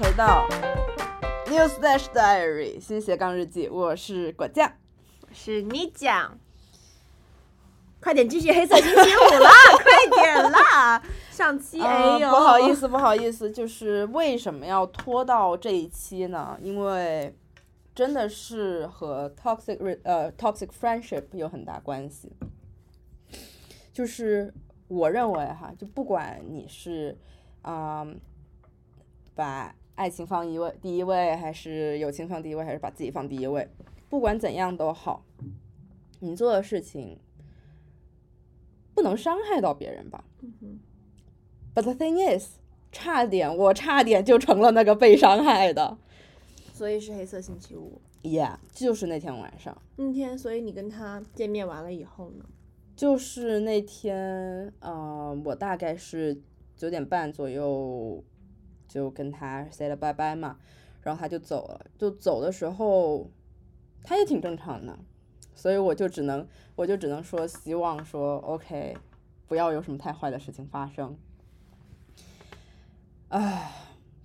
回到 News Dash Diary 新斜杠日记，我是果酱。我是你酱，快点继续黑色星期五啦，快点啦！上期哎呃呦，不好意，思，不好意思，就是为什么要拖到这一期呢？因为真的是和 toxic 呃 toxic friendship 有很大关系。就是我认为哈，就不管你是啊、嗯把爱情放一位第一位，还是友情放第一位，还是把自己放第一位，不管怎样都好，你做的事情不能伤害到别人吧。But the thing is，差点我差点就成了那个被伤害的。所以是黑色星期五 Yeah，就是那天晚上，那天，所以你跟他见面完了以后呢？就是那天，呃，我大概是九点半左右就跟他 say 了拜拜嘛，然后他就走了。就走的时候，他也挺正常的，所以我就只能，我就只能说，希望说 OK，不要有什么太坏的事情发生。唉，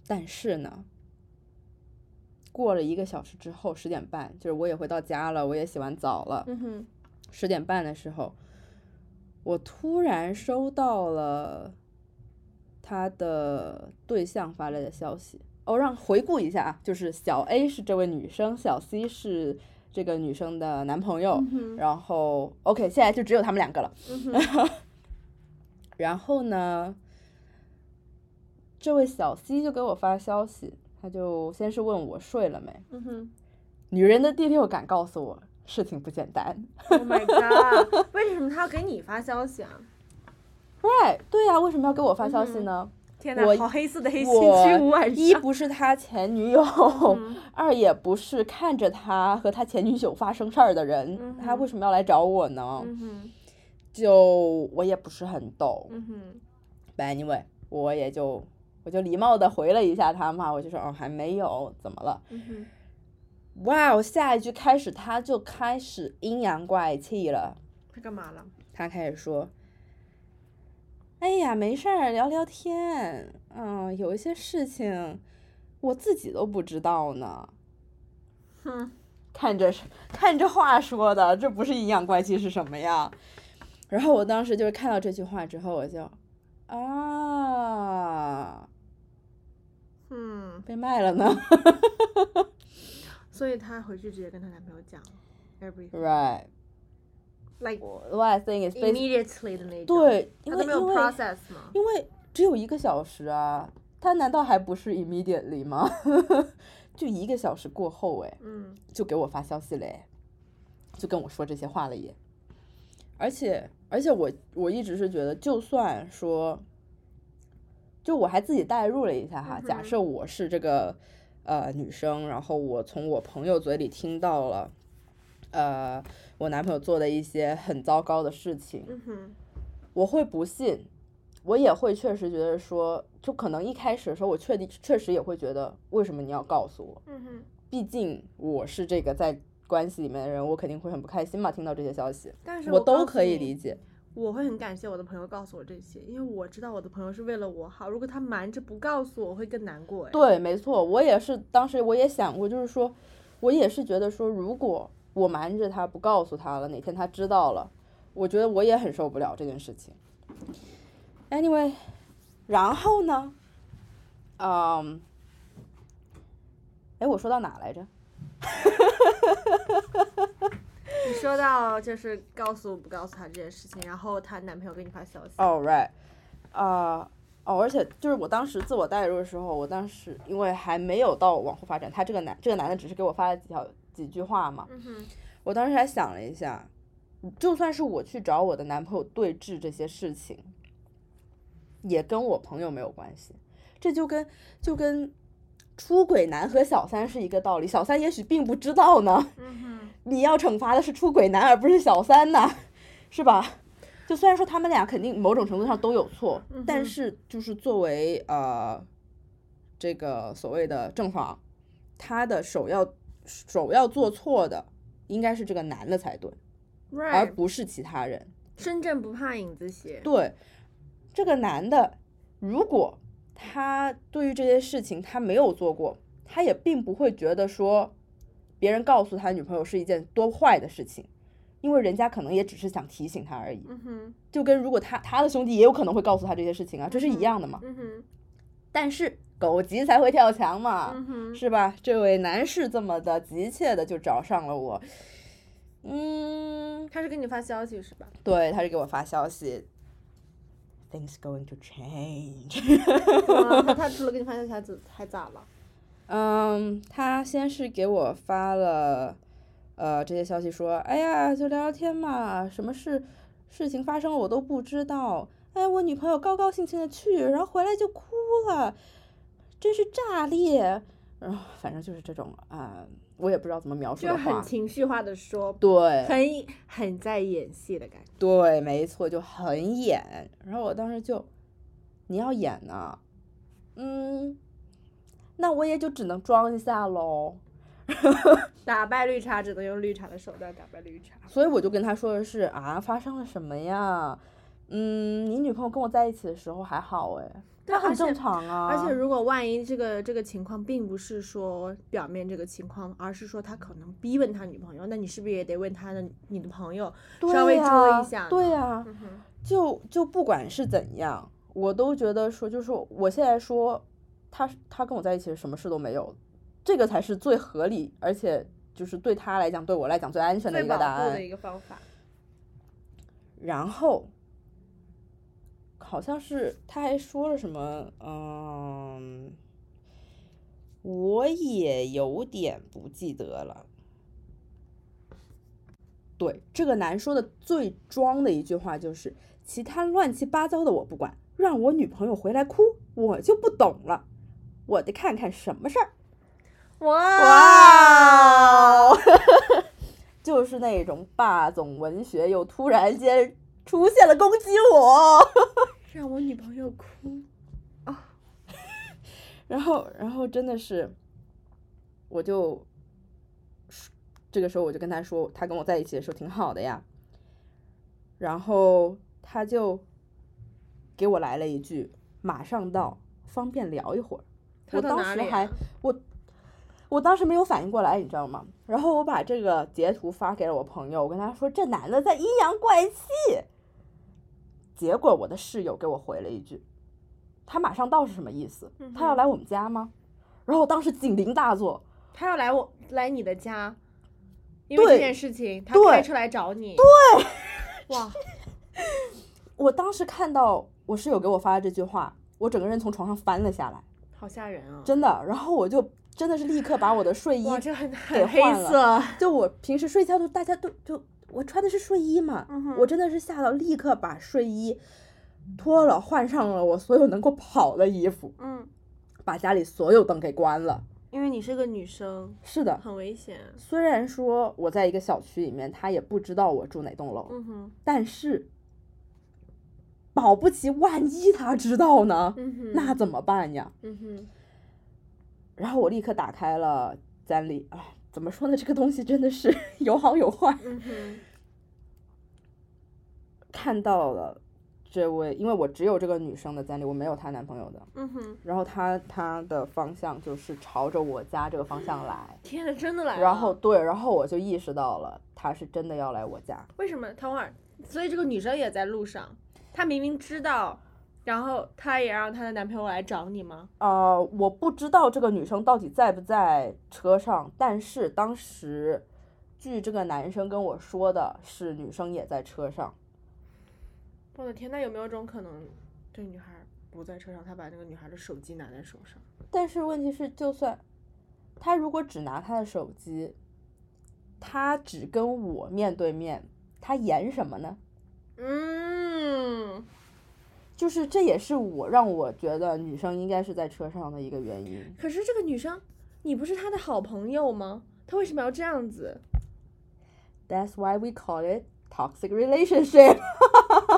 但是呢，过了一个小时之后，十点半，就是我也回到家了，我也洗完澡了，嗯哼，十点半的时候，我突然收到了他的对象发来的消息。哦，让回顾一下啊，就是小 A 是这位女生，小 C 是这个女生的男朋友，嗯然后 OK，现在就只有他们两个了。嗯，然后呢，这位小 C 就给我发消息，他就先是问我睡了没。嗯哼女人的第六感告诉我，事情不简单。，Oh my god！为什么他要给你发消息啊？Right，对呀、为什么要给我发消息呢？天哪，我好黑色的黑星期五晚一。不是他前女友，嗯二也不是看着他和他前女友发生事儿的人，嗯他为什么要来找我呢？嗯，就我也不是很懂。anyway，我也就我就礼貌的回了一下他嘛，我就说哦还没有，怎么了？嗯哼，哇，我下一句开始他就开始阴阳怪气了，他干嘛了？他开始说。哎呀，没事儿，聊聊天。嗯，有一些事情我自己都不知道呢。哼，看这是看这话说的，这不是阴阳怪气是什么呀？然后我当时就是看到这句话之后，我就啊，嗯，被卖了呢。所以她回去直接跟她男朋友讲了，everything right, like what I think is immediately 的那种。，对，因为因为 process 吗？因为只有一个小时啊，他难道还不是 immediately 吗？就一个小时过后，哎，嗯就给我发消息嘞，就跟我说这些话了也。而且而且我我一直是觉得，就算说，就我还自己代入了一下哈，假设我是这个呃女生，然后我从我朋友嘴里听到了，呃，我男朋友做的一些很糟糕的事情，嗯哼，我会不信，我也会确实觉得说，就可能一开始的时候，我确定确实也会觉得，为什么你要告诉我？嗯哼。毕竟我是这个在关系里面的人，我肯定会很不开心嘛，听到这些消息，但是我都可以理解。我会很感谢我的朋友告诉我这些，因为我知道我的朋友是为了我好。如果他瞒着不告诉我，我会更难过。哎，对，没错，我也是，当时我也想过，就是说，我也是觉得说，如果我瞒着他不告诉他了，哪天他知道了，我觉得我也很受不了这件事情。Anyway，然后呢，嗯，哎，我说到哪来着？你说到就是告诉不告诉他这件事情，然后她男朋友给你发消息。All、right，啊、哦，而且就是我当时自我代入的时候，我当时因为还没有到往后发展，他这个男这个男的只是给我发了几条几句话嘛，嗯，我当时还想了一下，就算是我去找我的男朋友对峙这些事情，也跟我朋友没有关系，这就跟就跟出轨男和小三是一个道理，小三也许并不知道呢，嗯，你要惩罚的是出轨男而不是小三呢，是吧？就虽然说他们俩肯定某种程度上都有错，嗯但是就是作为呃这个所谓的正方，他的首要首要做错的应该是这个男的才对，而不是其他人。身正不怕影子斜。对，这个男的如果他对于这些事情他没有做过，他也并不会觉得说别人告诉他女朋友是一件多坏的事情，因为人家可能也只是想提醒他而已。嗯哼，就跟如果他他的兄弟也有可能会告诉他这些事情啊，这是一样的嘛。嗯哼，但是狗急才会跳墙嘛，嗯，是吧？这位男士这么的急切的就找上了我，嗯，他是给你发消息是吧？对，他是给我发消息，things going to change。嗯他他除了给你发消息还怎还咋了？嗯，他先是给我发了，呃，这些消息说，哎呀，就聊聊天嘛，什么事事情发生了我都不知道。哎，我女朋友高高兴兴的去，然后回来就哭了，真是炸裂。然后反正就是这种啊、我也不知道怎么描述就的话。很情绪化的说，对很很在演戏的感觉。对，没错，就很演。然后我当时就，你要演呢，嗯，那我也就只能装一下喽。打败绿茶只能用绿茶的手段打败绿茶。所以我就跟他说的是啊，发生了什么呀？嗯，你女朋友跟我在一起的时候还好哎，对而且她很正常啊。而且如果万一这个这个情况并不是说表面这个情况，而是说他可能逼问他女朋友，那你是不是也得问他的你的朋友对稍微呀遮一下？对呀、嗯哼，就就不管是怎样，我都觉得说，就是我现在说他他跟我在一起什么事都没有，这个才是最合理，而且就是对他来讲，对我来讲最安全的一个答案护的。一个方法。然后好像是他还说了什么，嗯，我也有点不记得了。对，这个男说的最装的一句话就是：其他乱七八糟的我不管，让我女朋友回来哭，我就不懂了，我得看看什么事儿。哇哇，就是那种霸总文学，又突然间出现了攻击我。让我女朋友哭啊。然后，然后真的是，我就这个时候我就跟他说，他跟我在一起的时候挺好的呀。然后他就给我来了一句：“马上到，方便聊一会儿。”我当时还啊我我当时没有反应过来，你知道吗？然后我把这个截图发给了我朋友，我跟他说这男的在阴阳怪气。结果我的室友给我回了一句：“他马上到是什么意思？他要来我们家吗？”然后我当时警铃大作，他要来我来你的家，因为这件事情，他对开车来找你。对。哇，我当时看到我室友给我发的这句话，我整个人从床上翻了下来，好吓人啊！真的。然后我就真的是立刻把我的睡衣给换了。就我平时睡觉都大家都就我穿的是睡衣嘛，嗯我真的是吓到立刻把睡衣脱了，换上了我所有能够跑的衣服，嗯，把家里所有灯给关了。因为你是个女生，是的，很危险。虽然说我在一个小区里面，他也不知道我住哪栋楼，嗯哼，但是保不齐万一他知道呢，嗯，那怎么办呀？嗯哼，然后我立刻打开了咱里，啊，怎么说呢？这个东西真的是 有好有坏。看到了这位，因为我只有这个女生的简历，我没有她男朋友的。嗯哼，然后她她的方向就是朝着我家这个方向来，天呐，真的来了。然后对，然后我就意识到了，她是真的要来我家。为什么？等会儿，所以这个女生也在路上，她明明知道，然后她也让她的男朋友来找你吗？呃，我不知道这个女生到底在不在车上，但是当时据这个男生跟我说的是，女生也在车上。我的天，那有没有种可能，这女孩不在车上，他把那个女孩的手机拿在手上？但是问题是，就算他如果只拿他的手机，他只跟我面对面，他演什么呢？嗯，就是这也是我让我觉得女生应该是在车上的一个原因。可是这个女生，你不是她的好朋友吗？她为什么要这样子？That's why we call it toxic relationship。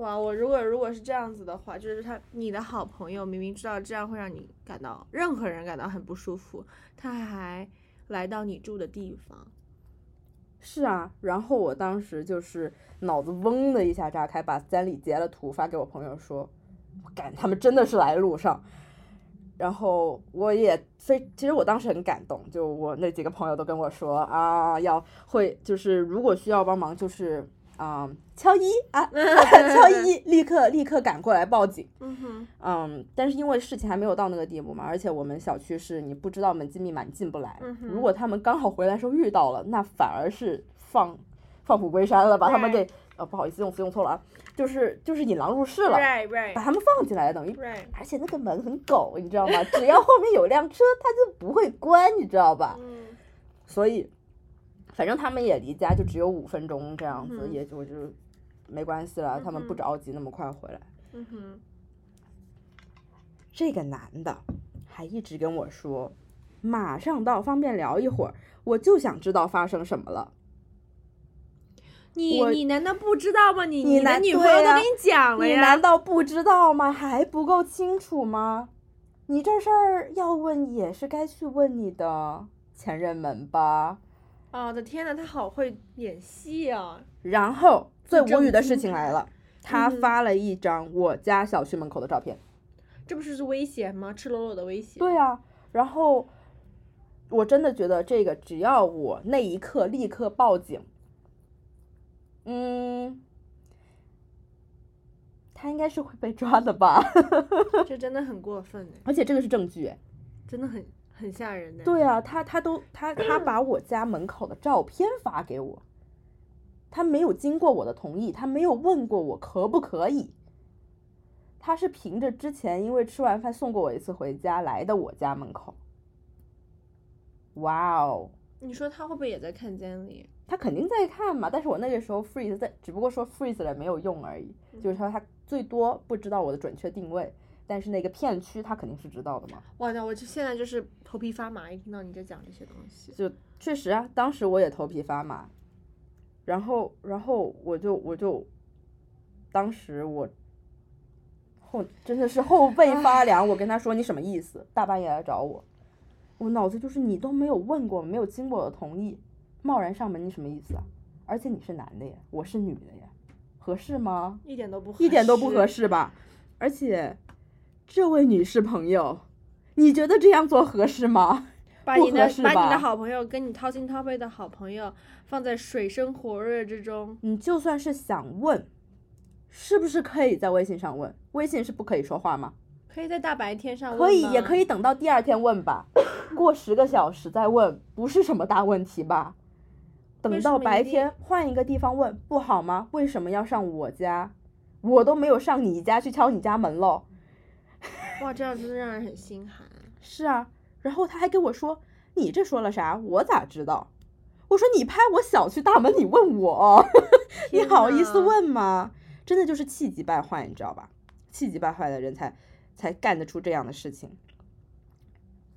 哇，我如果如果是这样子的话，就是他你的好朋友明明知道这样会让你感到任何人感到很不舒服，他还来到你住的地方，是啊，然后我当时就是脑子嗡的一下炸开，把三里截了图发给我朋友说，我感他们真的是来路上。然后我也非，其实我当时很感动，就我那几个朋友都跟我说啊，要会就是如果需要帮忙，就是啊、敲一啊，敲一，立刻立刻赶过来报警。嗯哼，嗯，但是因为事情还没有到那个地步嘛，而且我们小区是你不知道门禁密码你进不来。嗯如果他们刚好回来时候遇到了，那反而是放放虎归山了，把他们给呃不好意思用词用错了啊，就是就是引狼入室了，right right 把他们放进来，等于。right，而且那个门很狗，你知道吗？只要后面有辆车，它就不会关，你知道吧？嗯所以，反正他们也离家就只有五分钟这样子，嗯也就我就没关系了，他们不着急那么快回来。嗯哼，这个男的还一直跟我说，马上到，方便聊一会儿，我就想知道发生什么了。你你难道不知道吗？你你的女朋友都跟你讲了呀你难。道不知道吗？还不够清楚吗？你这事儿要问也是该去问你的前任们吧。哦我的天呐，他好会演戏啊！然后最无语的事情来了，他发了一张我家小区门口的照片。这不是是威胁吗？赤裸裸的威胁。对啊，然后我真的觉得这个，只要我那一刻立刻报警，嗯，他应该是会被抓的吧？这真的很过分哎，而且这个是证据，哎真的很很吓人的。对啊，他他都他他把我家门口的照片发给我，他没有经过我的同意，他没有问过我可不可以。他是凭着之前因为吃完饭送过我一次回家来的我家门口。哇哦，你说他会不会也在看监理？他肯定在看嘛，但是我那个时候 freeze 在，只不过说 freeze 了没有用而已，就是说他最多不知道我的准确定位，但是那个片区他肯定是知道的嘛。哇，那我就现在就是头皮发麻，一听到你在讲这些东西。就确实啊，当时我也头皮发麻，然后然后我就我就，当时我后真的是后背发凉，我跟他说你什么意思？大半夜来找我，我脑子就是你都没有问过，没有经过我的同意，贸然上门，你什么意思啊？而且你是男的呀，我是女的呀，合适吗？一点都不合一点都不合适。适吧？而且，这位女士朋友，你觉得这样做合适吗？把你的把你的好朋友跟你掏心掏肺的好朋友放在水深火热之中，你就算是想问，是不是可以在微信上问？微信是不可以说话吗？可以在大白天上问可以，也可以等到第二天问吧，过十个小时再问，不是什么大问题吧？等到白天换一个地方问不好吗？为什么要上我家？我都没有上你家去敲你家门喽。哇，这样真的让人很心寒。是啊，然后他还跟我说：“你这说了啥？我咋知道？”我说：“你拍我小区大门，你问我，你好意思问吗？”真的就是气急败坏，你知道吧？气急败坏的人才才干得出这样的事情。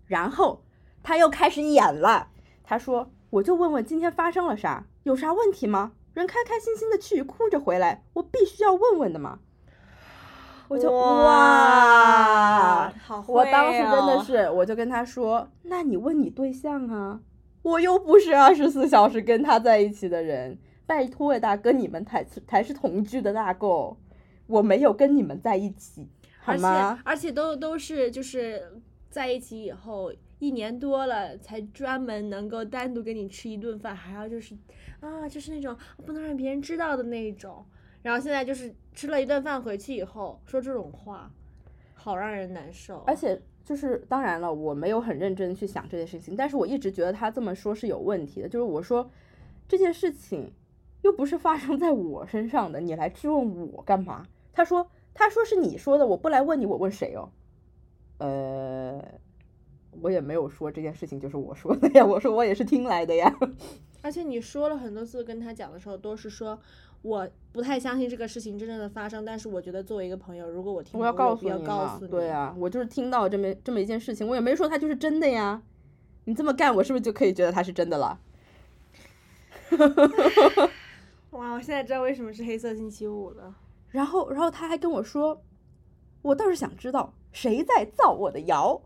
然后他又开始演了，他说：“我就问问今天发生了啥，有啥问题吗？人开开心心的去，哭着回来，我必须要问问的嘛。”我就哇，好我当时真的哦是，我就跟他说：“那你问你对象啊，我又不是二十四小时跟他在一起的人，拜托呀，大哥，你们才才是同居的大够，我没有跟你们在一起，好而且吗？而且都都是就是在一起以后一年多了，才专门能够单独跟你吃一顿饭，还要就是啊，就是那种不能让别人知道的那一种。然后现在就是吃了一顿饭回去以后说这种话，好让人难受。而且就是当然了，我没有很认真去想这件事情，但是我一直觉得他这么说是有问题的。就是我说这件事情又不是发生在我身上的，你来质问我干嘛？他说他说是你说的，我不来问你，我问谁哦？呃，我也没有说这件事情就是我说的呀，我说我也是听来的呀。而且你说了很多次跟他讲的时候，都是说我不太相信这个事情真正的发生，但是我觉得作为一个朋友，如果我听我到，要告诉你告诉，你。对啊，我就是听到这么这么一件事情，我也没说它就是真的呀。你这么干，我是不是就可以觉得它是真的了？哇，我现在知道为什么是黑色星期五了。然后，然后他还跟我说，我倒是想知道谁在造我的谣，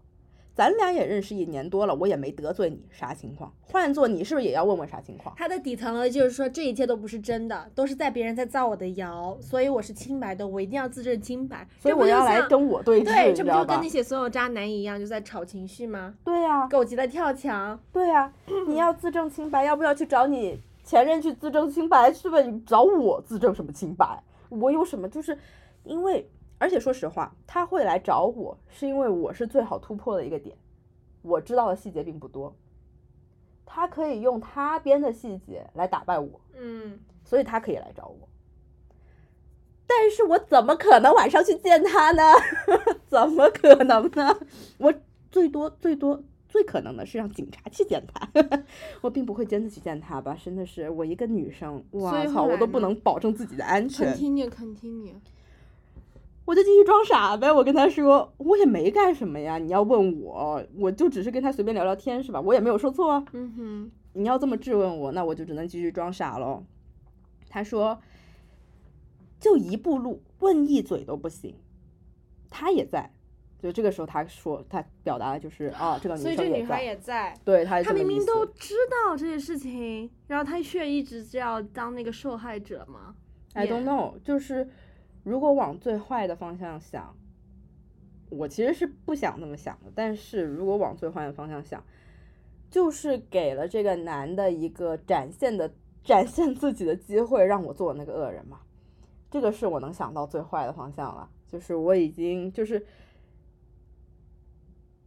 咱俩也认识一年多了，我也没得罪你，啥情况？换做你是不是也要问问啥情况？他的底层呢，就是说这一切都不是真的，都是在别人在造我的谣，所以我是清白的，我一定要自证清白。所以我要来跟我对峙，对，这不就跟那？些所有渣男一样，就在炒情绪吗？对呀、狗急了跳墙，对呀、你要自证清白，要不要去找你前任去自证清白？去吧？你找我自证什么清白？我有什么？就是因为，而且说实话，他会来找我，是因为我是最好突破的一个点，我知道的细节并不多，他可以用他编的细节来打败我，嗯，所以他可以来找我。但是我怎么可能晚上去见他呢？怎么可能呢？我最多最多最可能的是让警察去见他，我并不会真的去见他吧？真的是我一个女生，哇操，我都不能保证自己的安全 continue，我就继续装傻呗。我跟他说，我也没干什么呀，你要问我，我就只是跟他随便聊聊天是吧？我也没有说错啊。嗯哼，你要这么质问我，那我就只能继续装傻喽。他说，就一步路，问一嘴都不行。他也在，就这个时候他说，他表达的就是啊，这个女生也在，这女孩也在。对，他他明明都知道这些事情，然后他却一直是要当那个受害者吗 I don't know，就是如果往最坏的方向想，我其实是不想那么想的。但是如果往最坏的方向想，就是给了这个男的一个展现的展现自己的机会，让我做那个恶人嘛。这个是我能想到最坏的方向了。就是我已经就是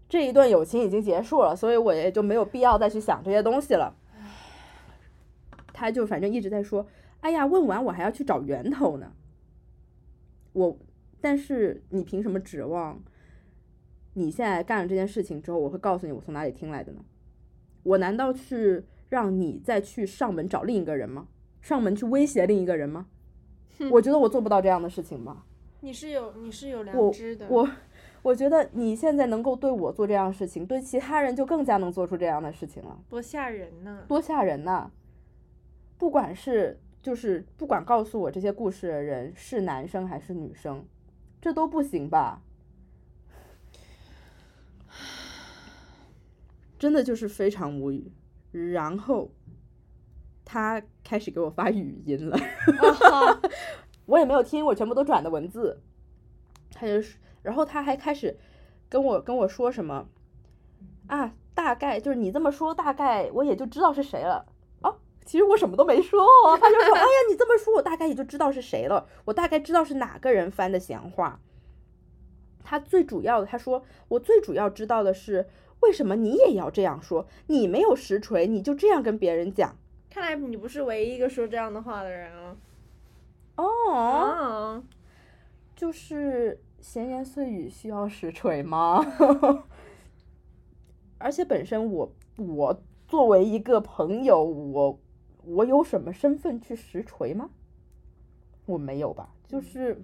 这一段友情已经结束了，所以我也就没有必要再去想这些东西了。他就反正一直在说，哎呀，问完我还要去找源头呢。我，但是你凭什么指望你现在干了这件事情之后，我会告诉你我从哪里听来的呢？我难道去让你再去上门找另一个人吗？上门去威胁另一个人吗？我觉得我做不到这样的事情吧。你是有你是有良知的，我我觉得你现在能够对我做这样的事情，对其他人就更加能做出这样的事情了。多吓人呢！多吓人呐！不管是就是不管告诉我这些故事的人是男生还是女生，这都不行吧？真的就是非常无语。然后他开始给我发语音了，哦我也没有听，我全部都转的文字。他就是，然后他还开始跟我跟我说什么啊，大概就是你这么说，大概我也就知道是谁了。哦，其实我什么都没说哦，他就说，哎呀，你这么说，我大概也就知道是谁了，我大概知道是哪个人翻的闲话。他最主要的，他说我最主要知道的是，为什么你也要这样说？你没有实锤，你就这样跟别人讲。看来你不是唯一一个说这样的话的人啊。哦，哦，就是闲言碎语需要实锤吗？而且本身我我作为一个朋友，我我有什么身份去实锤吗？我没有吧？就是，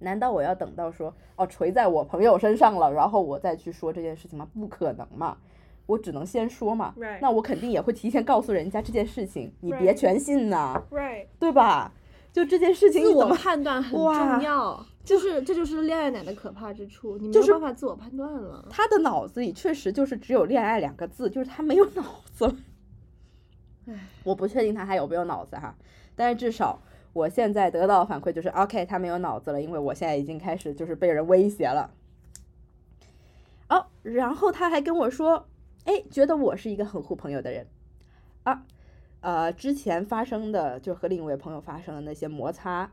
难道我要等到说哦锤在我朋友身上了，然后我再去说这件事情吗？不可能嘛！我只能先说嘛。Right 那我肯定也会提前告诉人家这件事情，你别全信呐，right，对吧？就这件事情自我你怎么判断很重要，就是这就是恋爱奶的可怕之处，你没就是有办法自我判断了。他的脑子里确实就是只有“恋爱”两个字，就是他没有脑子了。我不确定他还有没有脑子哈，但是至少我现在得到反馈就是，OK，他没有脑子了，因为我现在已经开始就是被人威胁了。哦，然后他还跟我说，哎，觉得我是一个很护朋友的人啊，呃，之前发生的就和另一位朋友发生的那些摩擦，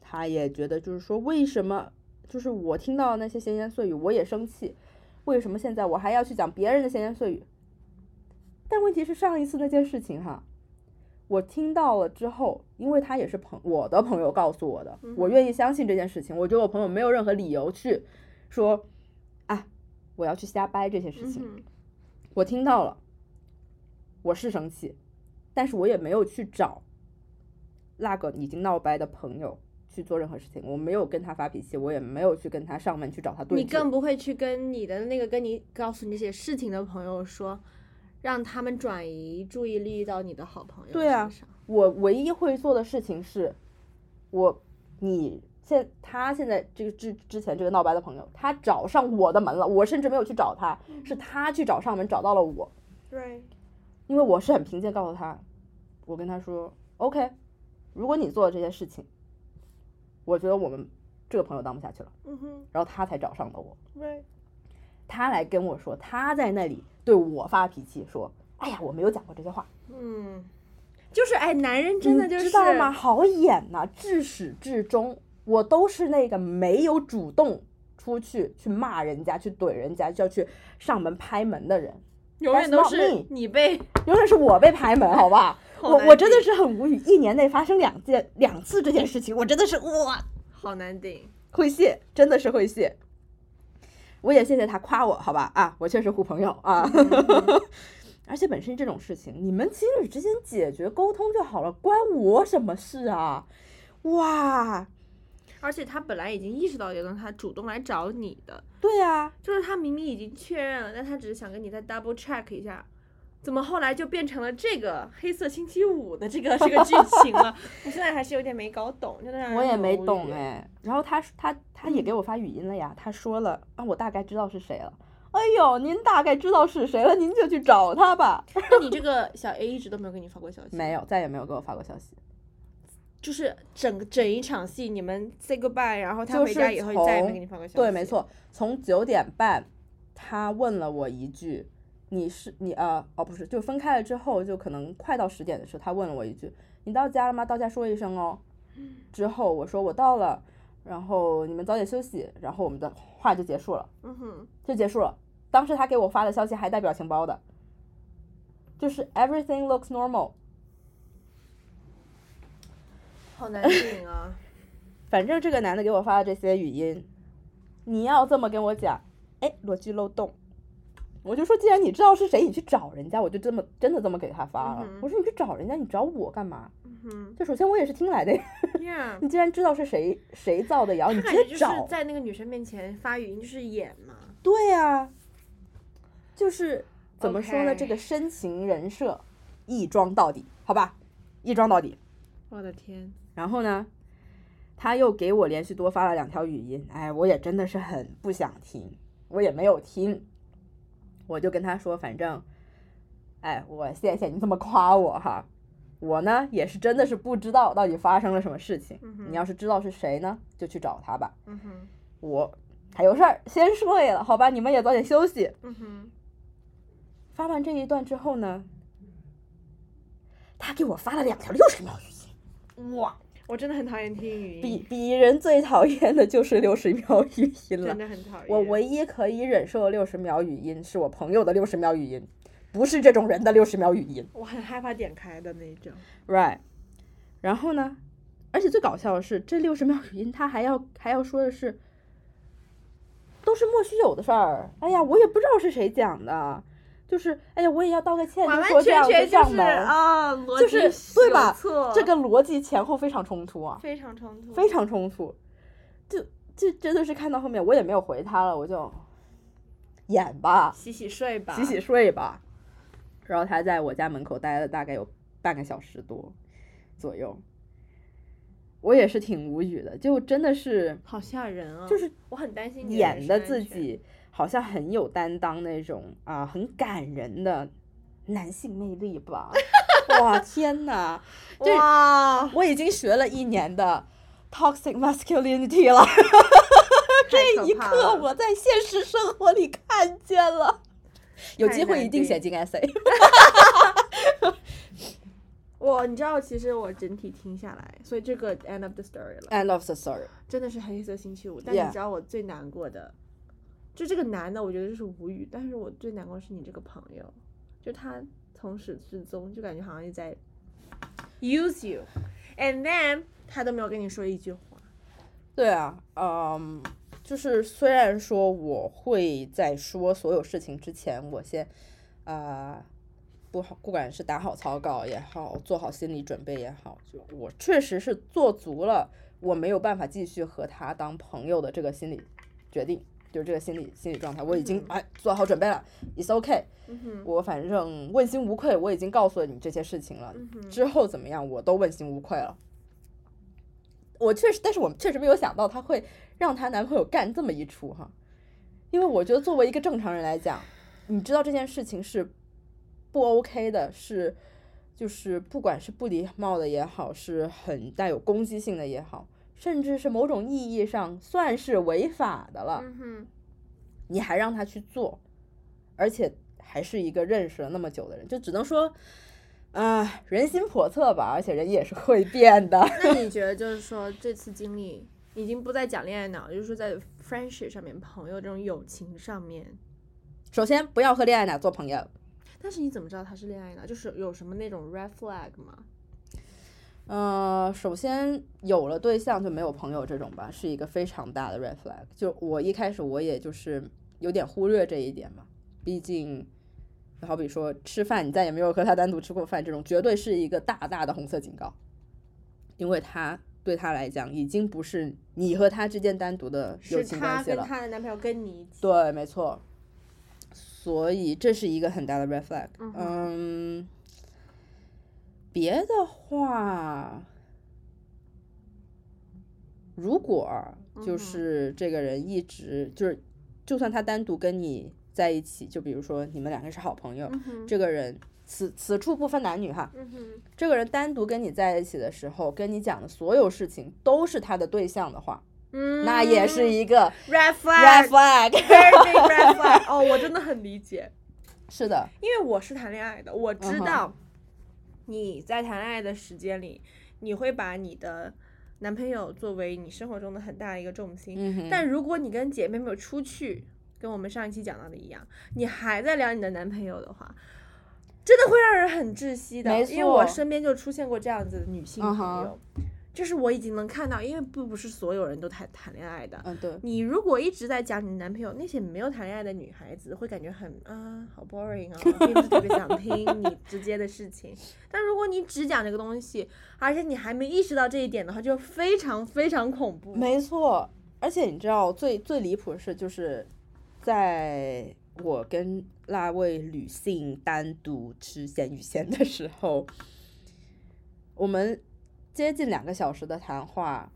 他也觉得就是说，为什么就是我听到那些闲言碎语，我也生气，为什么现在我还要去讲别人的闲言碎语？但问题是上一次那件事情哈，我听到了之后，因为他也是朋我的朋友告诉我的，我愿意相信这件事情。我觉得我朋友没有任何理由去说啊，我要去瞎掰这些事情。嗯我听到了，我是生气，但是我也没有去找那个已经闹掰的朋友去做任何事情，我没有跟他发脾气，我也没有去跟他上门去找他对。你更不会去跟你的那个跟你告诉你这些事情的朋友说，让他们转移注意力到你的好朋友对啊身上。我唯一会做的事情是，我你现他现在这个之之前这个闹掰的朋友，他找上我的门了，我甚至没有去找他，是他去找上门找到了我，对，因为我是很平静告诉他，我跟他说，OK，如果你做了这些事情，我觉得我们这个朋友当不下去了，嗯哼，然后他才找上了我，对，他来跟我说他在那里对我发脾气，说，哎呀，我没有讲过这些话，嗯，就是哎，男人真的就是知道吗？？好演呐、至始至终我都是那个没有主动出去去骂人家、去怼人家、就要去上门拍门的人，永远都是你被永远是我被拍门，好吧？好我我真的是很无语，一年内发生两件两次这件事情，我真的是哇好难顶。会谢，真的是会谢。我也谢谢他夸我，好吧？啊，我确实护朋友啊。而且本身这种事情，你们情侣之间解决沟通就好了，关我什么事啊？哇，而且他本来已经意识到这个，他主动来找你的，对啊，就是他明明已经确认了，但他只是想跟你再 double check 一下，怎么后来就变成了这个黑色星期五的这个这个剧情了？我现在还是有点没搞懂，真的让人我也没懂语哎。然后他他他也给我发语音了呀，他说了啊，我大概知道是谁了。哎呦，您大概知道是谁了，您就去找他吧。那你这个小 A 一直都没有给你发过消息？没有，再也没有给我发过消息。就是整整一场戏，你们 say goodbye，然后他回家以后再也没从给你发过消息。对，没。错，从九点半，他问了我一句：“你是你呃哦不是，就分开了之后，就可能快到十点的时候，他问了我一句：你到家了吗？到家说一声哦。”之后我说我到了，然后你们早点休息，然后我们的话就结束了，嗯哼，就结束了。当时他给我发的消息还带表情包的，就是 everything looks normal。好难顶啊！反正这个男的给我发的这些语音，你要这么跟我讲，哎，逻辑漏洞。我就说，既然你知道是谁，你去找人家，我就这么真的这么给他发了。嗯我说你去找人家，你找我干嘛？嗯就首先我也是听来的呀，你既然知道是谁谁造的谣，你直接找。在那个女生面前发语音，就是演嘛。对呀、就是怎么说呢这个深情人设一装到底，好吧，一装到底。我的天，然后呢，他又给我连续多发了两条语音，哎，我也真的是很不想听，我也没有听，我就跟他说，反正，哎，我谢谢你这么夸我哈，我呢也是真的是不知道到底发生了什么事情，嗯你要是知道是谁呢，就去找他吧，嗯哼，我还有事儿先睡了，好吧，你们也早点休息。嗯哼，发完这一段之后呢，他给我发了两条六十秒语音，哇！我真的很讨厌听语比音，比人最讨厌的就是六十秒语音了真。的很讨厌。我唯一可以忍受的六十秒语音，是我朋友的六十秒语音，不是这种人的六十秒语音。我很害怕点开的那种。Right，然后呢，而且最搞笑的是，这六十秒语音他还要还要说的是，都是莫须有的事儿。哎呀，我也不知道是谁讲的，就是哎呀，我也要道个歉，就说这样子全全就是上门，啊，逻就是对吧这个逻辑前后非常冲突啊。非常冲突，非常冲突，就就真的是看到后面我也没有回他了，我就演吧，洗洗睡吧，洗洗睡吧。然后他在我家门口待了大概有半个小时多左右，我也是挺无语的，就真的是好吓人啊！就是我很担心演的自己好像很有担当那种啊，很感人的男性魅力吧。哇天呐，哇，我已经学了一年的 toxic masculinity 了。这一刻我在现实生活里看见了，有机会一定写进 essay。我你知道，其实我整体听下来，所以这个 end of the story 了，End of the story。真的是黑色星期五。但你知道我最难过的，就这个男的，我觉得就是无语。但是我最难过是你这个朋友，就他从始至终就感觉好像一直在 use you，and then 他都没有跟你说一句话。对啊，嗯，就是虽然说我会在说所有事情之前，我先啊、不好，不管是打好草稿也好，做好心理准备也好，就我确实是做足了我没有办法继续和他当朋友的这个心理决定，就是这个心理心理状态，我已经嗯。哎做好准备了，it's 哼，我反正问心无愧，我已经告诉了你这些事情了，嗯，之后怎么样我都问心无愧了。我确实，但是我确实没有想到她会让她男朋友干这么一出哈，因为我觉得作为一个正常人来讲，你知道这件事情是不 OK 的，是就是不管是不礼貌的也好，是很带有攻击性的也好，甚至是某种意义上算是违法的了，你还让他去做，而且还是一个认识了那么久的人，就只能说，啊、人心叵测吧，而且人也是会变的。那你觉得就是说这次经历已经不再讲恋爱脑，就是说在 friendship 上面、朋友这种友情上面，首先，不要和恋爱脑做朋友。但是你怎么知道他是恋爱脑？就是有什么那种 red flag 吗？呃，首先有了对象就没有朋友这种吧，是一个非常大的 red flag。就我一开始我也就是有点忽略这一点嘛，毕竟，好比说吃饭你再也没有和他单独吃过饭，这种绝对是一个大大的红色警告，因为他对他来讲已经不是你和他之间单独的友情关系了。他的男朋友跟你一起，对，没错。所以这是一个很大的 red flag。嗯嗯，别的话，如果就是这个人一直就是，就算他单独跟你在一起，就比如说你们两个是好朋友，嗯，这个人此此处不分男女哈，嗯，这个人单独跟你在一起的时候，跟你讲的所有事情都是他的对象的话，嗯，那也是一个 red red flag。flag。Very big red flag 哦，我真的很理解，是的，因为我是谈恋爱的，我知道你在谈恋爱的时间里，你会把你的男朋友作为你生活中的很大的一个重心。嗯，但如果你跟姐妹们出去，跟我们上一期讲到的一样，你还在聊你的男朋友的话，真的会让人很窒息的。没因为我身边就出现过这样子的女性朋友，就是我已经能看到，因为并不是所有人都谈谈恋爱的。嗯，对，你如果一直在讲你男朋友，那些没有谈恋爱的女孩子会感觉很啊，好 boring 啊，并不是特别想听 你直接的事情。但如果你只讲这个东西，而且你还没意识到这一点的话，就非常非常恐怖。没错。而且你知道最最离谱的是，就是在我跟那位女性单独吃鲜芋仙的时候，我们接近两个小时的谈话，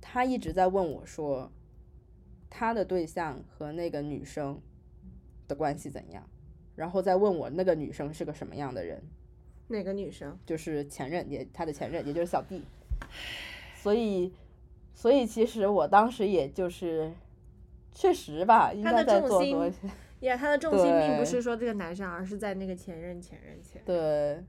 他一直在问我说，他的对象和那个女生的关系怎样，然后再问我那个女生是个什么样的人。哪个女生？就是前任，也他的前任，也就是小弟。所以，所以其实我当时也就是，确实吧，应他该在的重心做多一些。呀、他的重心并不是说这个男生，而是在那个前任、前任、前任。对，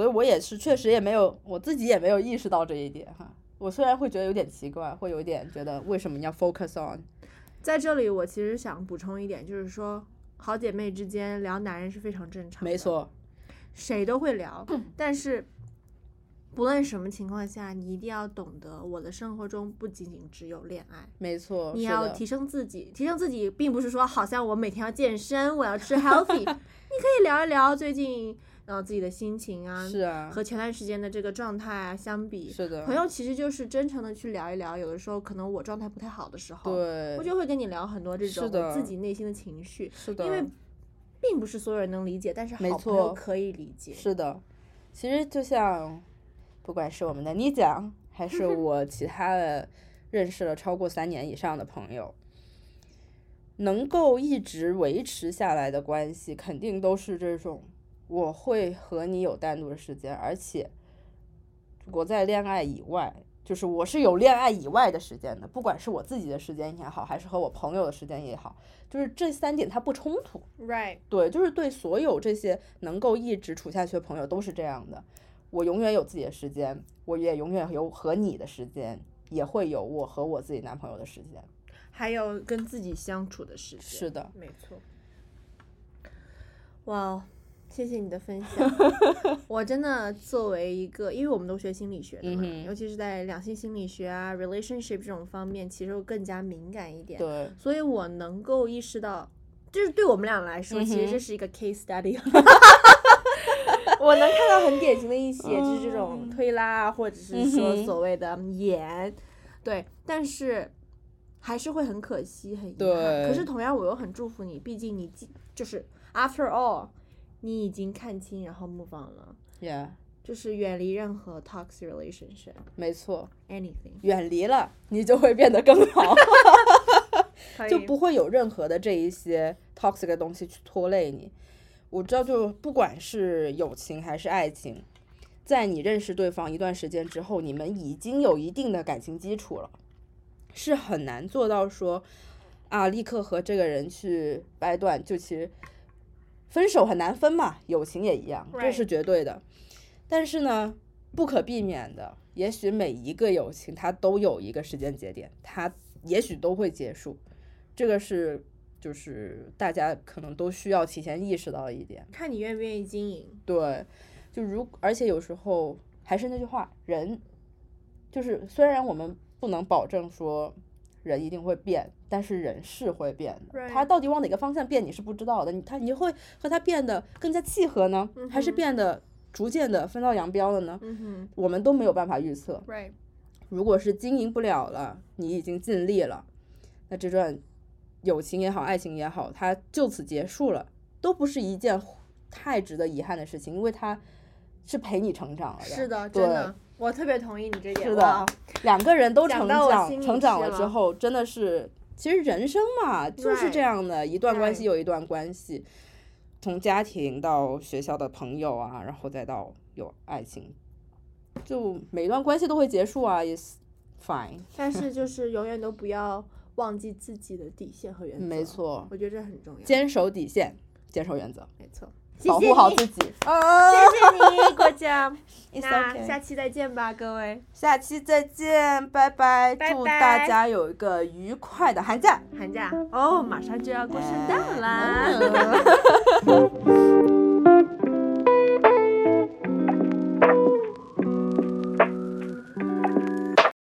所以我也是确实也没有，我自己也没有意识到这一点哈。我虽然会觉得有点奇怪，会有一点觉得为什么你要 focus on？在这里，我其实想补充一点，就是说，好姐妹之间聊男人是非常正常的，没，错，谁都会聊，但是。不论什么情况下，你一定要懂得，我的生活中不仅仅只有恋爱，没错，你要提升自己。提升自己，并不是说好像我每天要健身，我要吃 healthy，你可以聊一聊最近呃自己的心情啊，是啊，和前段时间的这个状态啊相比，是的，朋友其实就是真诚的去聊一聊。有的时候可能我状态不太好的时候，对，我就会跟你聊很多这种我自己内心的情绪，是的，因为并不是所有人能理解，但是没好朋友可以理解。是的，其实就像，不管是我们的妮酱，还是 我其他的认识了超过三年以上的朋友，能够一直维持下来的关系，肯定都是这种我会和你有单独的时间，而且我在恋爱以外。就是我是有恋爱以外的时间的，不管是我自己的时间也好，还是和我朋友的时间也好，就是这三点它不冲突。Right，对，就是对所有这些能够一直处下去的朋友都是这样的。我永远有自己的时间，我也永远有和你的时间，也会有我和我自己男朋友的时间。还有跟自己相处的时间。是的，没错。哇哦，谢谢你的分享。我真的作为一个，因为我们都学心理学的嘛，嗯尤其是在两性心理学啊、relationship 这种方面，其实会更加敏感一点。对，所以我能够意识到，就是对我们俩来说，嗯其实这是一个 case study。我能看到很典型的一些，就是这种推拉啊，或者是说所谓的演，对，但是还是会很可惜，很遗憾。对可是同样，我又很祝福你，毕竟你既就是 after all，你已经看清，然后 move on 了。，Yeah，就是远离任何 toxic relationship 没错，anything，远离了你就会变得更好，就不会有任何的这一些 toxic 的东西去拖累你。我知道，就不管是友情还是爱情，在你认识对方一段时间之后，你们已经有一定的感情基础了，是很难做到说啊，立刻和这个人去掰断。就其实分手很难分嘛，友情也一样，这是绝对的。但是呢，不可避免的，也许每一个友情它都有一个时间节点，它也许都会结束。这个是就是大家可能都需要提前意识到一点。看你愿不愿意经营。对，就如而且有时候还是那句话，人就是虽然我们不能保证说人一定会变，但是人是会变的。他到底往哪个方向变，你是不知道的。你他你会和他变得更加契合呢，还是变得逐渐的分道扬镳了呢？嗯我们都没有办法预测。如果是经营不了了，你已经尽力了，那这段友情也好，爱情也好，它就此结束了，都不是一件太值得遗憾的事情，因为它是陪你成长了的。是的，对真的，我特别同意你这点。是的两个人都成长成长了了之后，真的是，其实人生嘛就是这样的，一段关系有一段关系，从家庭到学校的朋友啊，然后再到有爱情，就每一段关系都会结束啊，is fine。但是就是永远都不要忘记自己的底线和原则。没，错，我觉得这很重要。坚守底线，坚守原则，没错，保护好自己。啊，谢谢你，果酱。It's 那下期再见吧，各位。下期再见，拜拜！拜祝大家有一个愉快的寒假。寒假哦，马上就要过圣诞啦。嗯